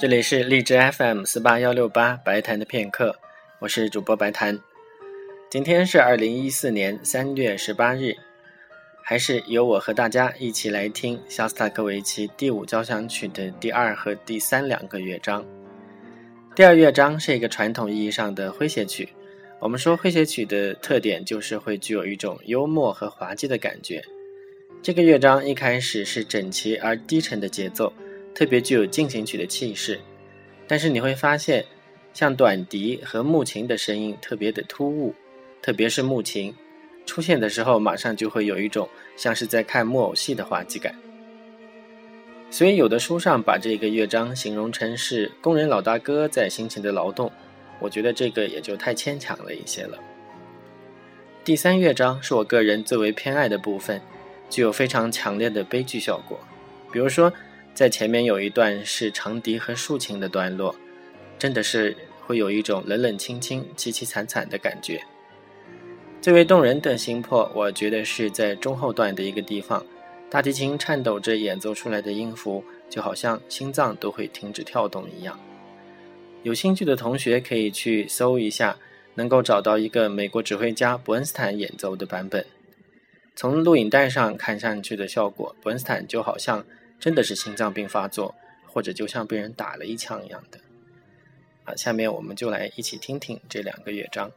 这里是荔枝 FM 四八幺六八白谈的片刻，我是主播白谈。今天是二零一四年三月十八日，还是由我和大家一起来听肖斯塔科维奇第五交响曲的第二和第三两个乐章。第二乐章是一个传统意义上的诙谐曲。我们说诙谐曲的特点就是会具有一种幽默和滑稽的感觉。这个乐章一开始是整齐而低沉的节奏，特别具有进行曲的气势。但是你会发现，像短笛和木琴的声音特别的突兀，特别是木琴出现的时候，马上就会有一种像是在看木偶戏的滑稽感。所以，有的书上把这个乐章形容成是工人老大哥在辛勤的劳动，我觉得这个也就太牵强了一些了。第三乐章是我个人最为偏爱的部分，具有非常强烈的悲剧效果。比如说，在前面有一段是长笛和竖琴的段落，真的是会有一种冷冷清清、凄凄惨惨的感觉。最为动人的心魄，我觉得是在中后段的一个地方。大提琴颤抖着演奏出来的音符，就好像心脏都会停止跳动一样。有兴趣的同学可以去搜一下，能够找到一个美国指挥家伯恩斯坦演奏的版本。从录影带上看上去的效果，伯恩斯坦就好像真的是心脏病发作，或者就像被人打了一枪一样的。啊，下面我们就来一起听听这两个乐章。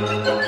Música